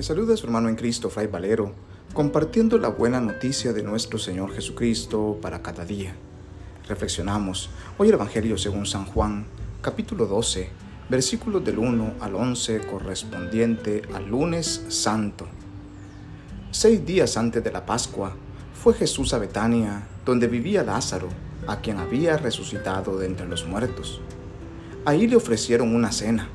Le saluda su hermano en Cristo, Fray Valero, compartiendo la buena noticia de nuestro Señor Jesucristo para cada día. Reflexionamos hoy el Evangelio según San Juan, capítulo 12, versículos del 1 al 11 correspondiente al lunes santo. Seis días antes de la Pascua, fue Jesús a Betania, donde vivía Lázaro, a quien había resucitado de entre los muertos. Ahí le ofrecieron una cena.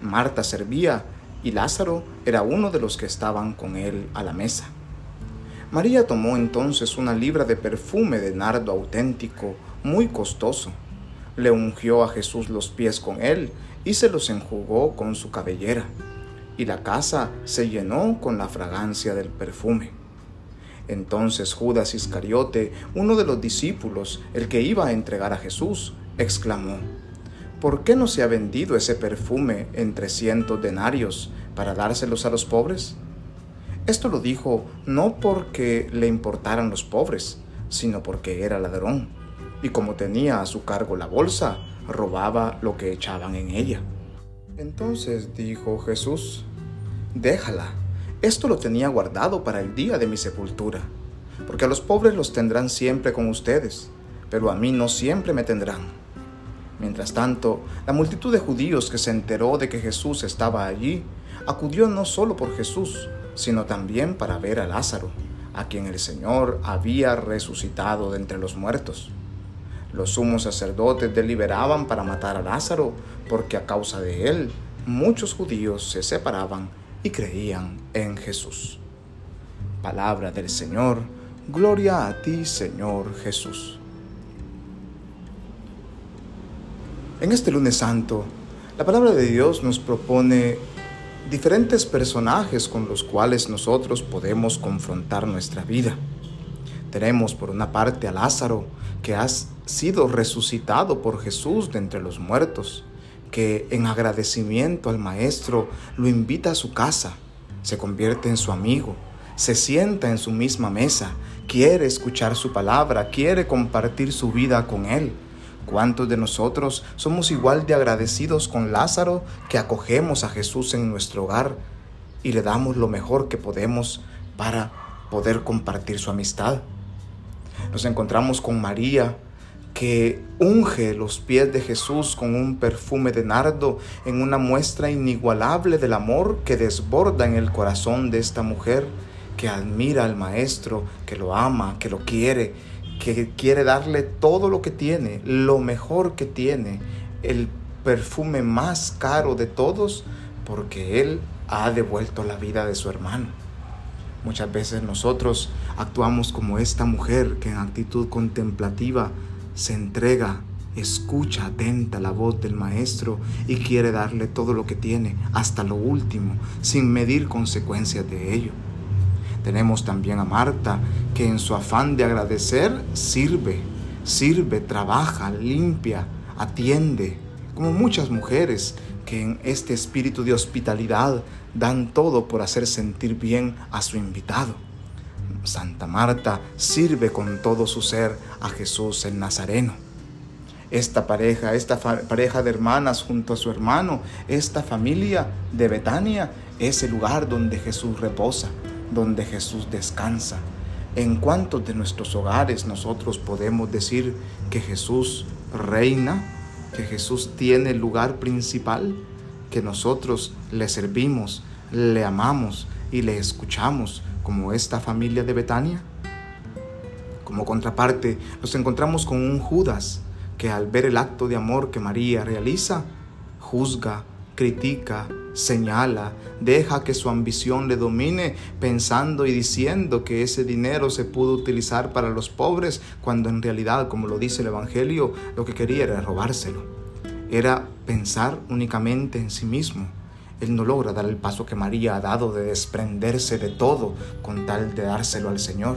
Marta servía y Lázaro era uno de los que estaban con él a la mesa. María tomó entonces una libra de perfume de nardo auténtico, muy costoso. Le ungió a Jesús los pies con él y se los enjugó con su cabellera. Y la casa se llenó con la fragancia del perfume. Entonces Judas Iscariote, uno de los discípulos, el que iba a entregar a Jesús, exclamó, ¿por qué no se ha vendido ese perfume en trescientos denarios para dárselos a los pobres? Esto lo dijo no porque le importaran los pobres, sino porque era ladrón, y como tenía a su cargo la bolsa, robaba lo que echaban en ella. Entonces dijo Jesús, déjala, esto lo tenía guardado para el día de mi sepultura, porque a los pobres los tendrán siempre con ustedes, pero a mí no siempre me tendrán. Mientras tanto, la multitud de judíos que se enteró de que Jesús estaba allí, acudió no solo por Jesús, sino también para ver a Lázaro, a quien el Señor había resucitado de entre los muertos. Los sumos sacerdotes deliberaban para matar a Lázaro, porque a causa de él muchos judíos se separaban y creían en Jesús. Palabra del Señor, gloria a ti Señor Jesús. En este lunes santo, la palabra de Dios nos propone diferentes personajes con los cuales nosotros podemos confrontar nuestra vida. Tenemos por una parte a Lázaro, que ha sido resucitado por Jesús de entre los muertos, que en agradecimiento al Maestro lo invita a su casa, se convierte en su amigo, se sienta en su misma mesa, quiere escuchar su palabra, quiere compartir su vida con él ¿Cuántos de nosotros somos igual de agradecidos con Lázaro que acogemos a Jesús en nuestro hogar y le damos lo mejor que podemos para poder compartir su amistad? Nos encontramos con María, que unge los pies de Jesús con un perfume de nardo en una muestra inigualable del amor que desborda en el corazón de esta mujer que admira al Maestro, que lo ama, que lo quiere que quiere darle todo lo que tiene, lo mejor que tiene, el perfume más caro de todos, porque Él ha devuelto la vida de su hermano. Muchas veces nosotros actuamos como esta mujer que en actitud contemplativa se entrega, escucha atenta la voz del Maestro y quiere darle todo lo que tiene, hasta lo último, sin medir consecuencias de ello. Tenemos también a Marta, que en su afán de agradecer sirve, sirve, trabaja, limpia, atiende, como muchas mujeres que en este espíritu de hospitalidad dan todo por hacer sentir bien a su invitado. Santa Marta sirve con todo su ser a Jesús el Nazareno. Esta pareja, esta pareja de hermanas junto a su hermano, esta familia de Betania es el lugar donde Jesús reposa, donde Jesús descansa. ¿En cuántos de nuestros hogares nosotros podemos decir que Jesús reina, que Jesús tiene el lugar principal, que nosotros le servimos, le amamos y le escuchamos como esta familia de Betania? Como contraparte, nos encontramos con un Judas que al ver el acto de amor que María realiza, juzga, critica, señala, deja que su ambición le domine pensando y diciendo que ese dinero se pudo utilizar para los pobres, cuando en realidad, como lo dice el Evangelio, lo que quería era robárselo. Era pensar únicamente en sí mismo. Él no logra dar el paso que María ha dado de desprenderse de todo con tal de dárselo al Señor.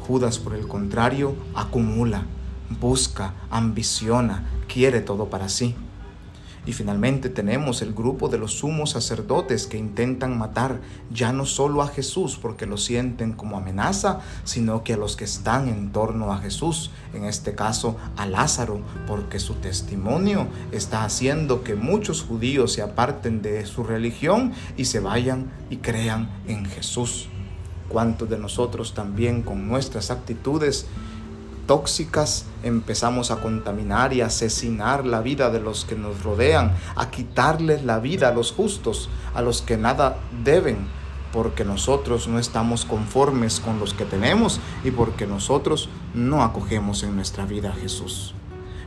Judas, por el contrario, acumula, busca, ambiciona, quiere todo para sí. Y finalmente tenemos el grupo de los sumos sacerdotes que intentan matar ya no solo a Jesús porque lo sienten como amenaza, sino que a los que están en torno a Jesús, en este caso a Lázaro, porque su testimonio está haciendo que muchos judíos se aparten de su religión y se vayan y crean en Jesús. ¿Cuántos de nosotros también con nuestras actitudes tóxicas, empezamos a contaminar y asesinar la vida de los que nos rodean, a quitarles la vida a los justos, a los que nada deben, porque nosotros no estamos conformes con los que tenemos y porque nosotros no acogemos en nuestra vida a Jesús.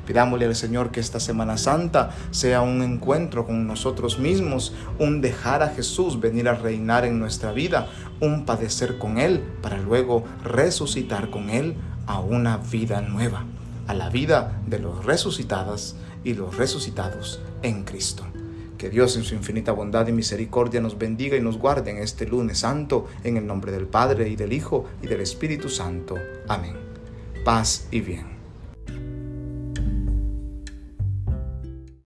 Pidámosle al Señor que esta Semana Santa sea un encuentro con nosotros mismos, un dejar a Jesús venir a reinar en nuestra vida, un padecer con Él para luego resucitar con Él a una vida nueva, a la vida de los resucitadas y los resucitados en Cristo. Que Dios en su infinita bondad y misericordia nos bendiga y nos guarde en este lunes santo, en el nombre del Padre y del Hijo y del Espíritu Santo. Amén. Paz y bien.